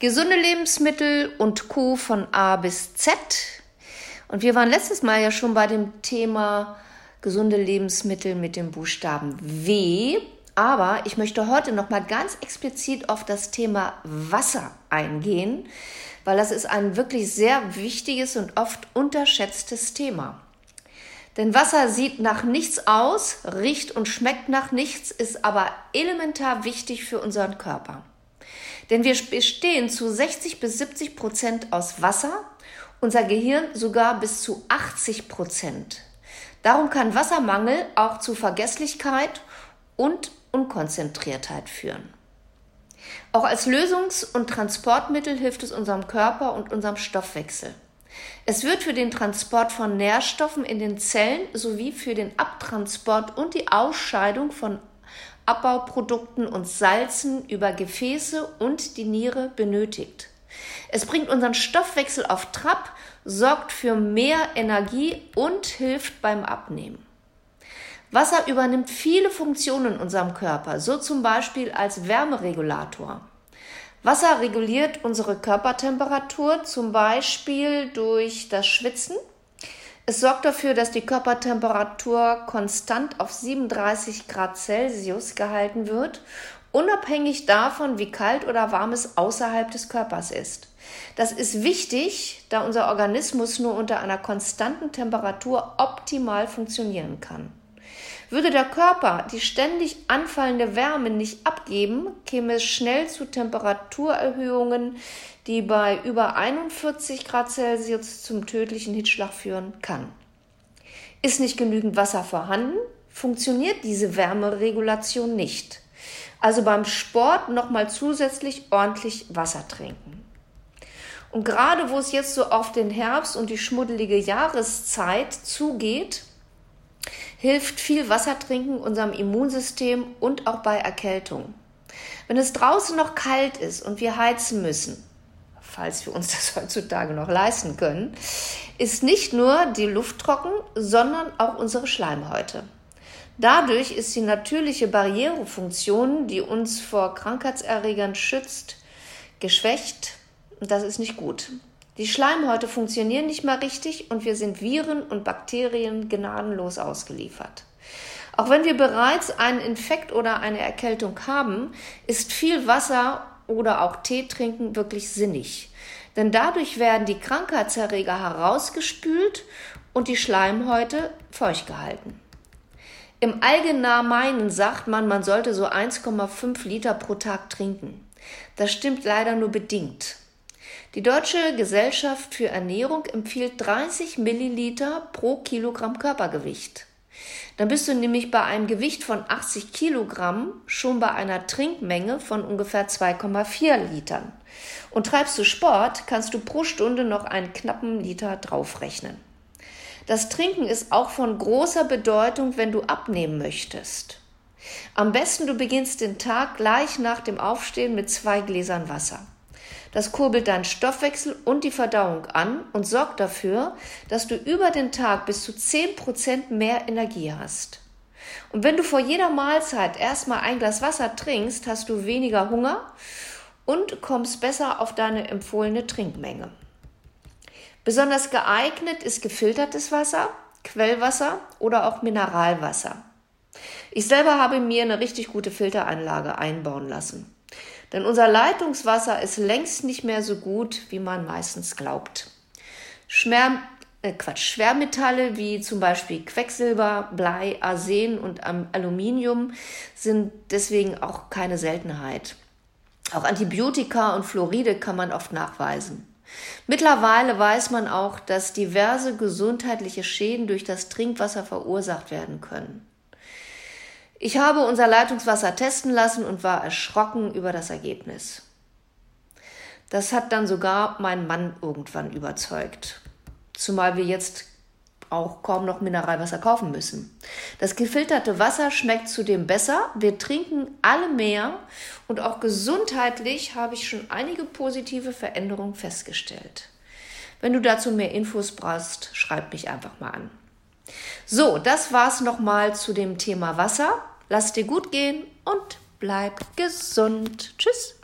Gesunde Lebensmittel und Co. von A bis Z. Und wir waren letztes Mal ja schon bei dem Thema gesunde Lebensmittel mit dem Buchstaben W. Aber ich möchte heute noch mal ganz explizit auf das Thema Wasser eingehen, weil das ist ein wirklich sehr wichtiges und oft unterschätztes Thema. Denn Wasser sieht nach nichts aus, riecht und schmeckt nach nichts, ist aber elementar wichtig für unseren Körper. Denn wir bestehen zu 60 bis 70 Prozent aus Wasser, unser Gehirn sogar bis zu 80 Prozent. Darum kann Wassermangel auch zu Vergesslichkeit und Unkonzentriertheit führen. Auch als Lösungs- und Transportmittel hilft es unserem Körper und unserem Stoffwechsel. Es wird für den Transport von Nährstoffen in den Zellen sowie für den Abtransport und die Ausscheidung von Abbauprodukten und Salzen über Gefäße und die Niere benötigt. Es bringt unseren Stoffwechsel auf Trab, sorgt für mehr Energie und hilft beim Abnehmen. Wasser übernimmt viele Funktionen in unserem Körper, so zum Beispiel als Wärmeregulator. Wasser reguliert unsere Körpertemperatur, zum Beispiel durch das Schwitzen es sorgt dafür, dass die Körpertemperatur konstant auf 37 Grad Celsius gehalten wird, unabhängig davon, wie kalt oder warm es außerhalb des Körpers ist. Das ist wichtig, da unser Organismus nur unter einer konstanten Temperatur optimal funktionieren kann. Würde der Körper die ständig anfallende Wärme nicht abgeben, käme es schnell zu Temperaturerhöhungen, die bei über 41 Grad Celsius zum tödlichen Hitzschlag führen kann. Ist nicht genügend Wasser vorhanden, funktioniert diese Wärmeregulation nicht. Also beim Sport nochmal zusätzlich ordentlich Wasser trinken. Und gerade wo es jetzt so auf den Herbst und die schmuddelige Jahreszeit zugeht, hilft viel Wasser trinken unserem Immunsystem und auch bei Erkältung. Wenn es draußen noch kalt ist und wir heizen müssen, falls wir uns das heutzutage noch leisten können, ist nicht nur die Luft trocken, sondern auch unsere Schleimhäute. Dadurch ist die natürliche Barrierefunktion, die uns vor Krankheitserregern schützt, geschwächt. Das ist nicht gut. Die Schleimhäute funktionieren nicht mehr richtig und wir sind Viren und Bakterien gnadenlos ausgeliefert. Auch wenn wir bereits einen Infekt oder eine Erkältung haben, ist viel Wasser oder auch Tee trinken wirklich sinnig. Denn dadurch werden die Krankheitserreger herausgespült und die Schleimhäute feucht gehalten. Im Allgemeinen sagt man, man sollte so 1,5 Liter pro Tag trinken. Das stimmt leider nur bedingt. Die Deutsche Gesellschaft für Ernährung empfiehlt 30 Milliliter pro Kilogramm Körpergewicht. Dann bist du nämlich bei einem Gewicht von 80 Kilogramm schon bei einer Trinkmenge von ungefähr 2,4 Litern. Und treibst du Sport, kannst du pro Stunde noch einen knappen Liter draufrechnen. Das Trinken ist auch von großer Bedeutung, wenn du abnehmen möchtest. Am besten du beginnst den Tag gleich nach dem Aufstehen mit zwei Gläsern Wasser. Das kurbelt deinen Stoffwechsel und die Verdauung an und sorgt dafür, dass du über den Tag bis zu 10% mehr Energie hast. Und wenn du vor jeder Mahlzeit erstmal ein Glas Wasser trinkst, hast du weniger Hunger und kommst besser auf deine empfohlene Trinkmenge. Besonders geeignet ist gefiltertes Wasser, Quellwasser oder auch Mineralwasser. Ich selber habe mir eine richtig gute Filteranlage einbauen lassen. Denn unser Leitungswasser ist längst nicht mehr so gut, wie man meistens glaubt. Schmer, äh Quatsch, Schwermetalle wie zum Beispiel Quecksilber, Blei, Arsen und Aluminium sind deswegen auch keine Seltenheit. Auch Antibiotika und Fluoride kann man oft nachweisen. Mittlerweile weiß man auch, dass diverse gesundheitliche Schäden durch das Trinkwasser verursacht werden können. Ich habe unser Leitungswasser testen lassen und war erschrocken über das Ergebnis. Das hat dann sogar mein Mann irgendwann überzeugt. Zumal wir jetzt auch kaum noch Mineralwasser kaufen müssen. Das gefilterte Wasser schmeckt zudem besser. Wir trinken alle mehr und auch gesundheitlich habe ich schon einige positive Veränderungen festgestellt. Wenn du dazu mehr Infos brauchst, schreib mich einfach mal an. So, das war's nochmal zu dem Thema Wasser. Lass dir gut gehen und bleib gesund. Tschüss.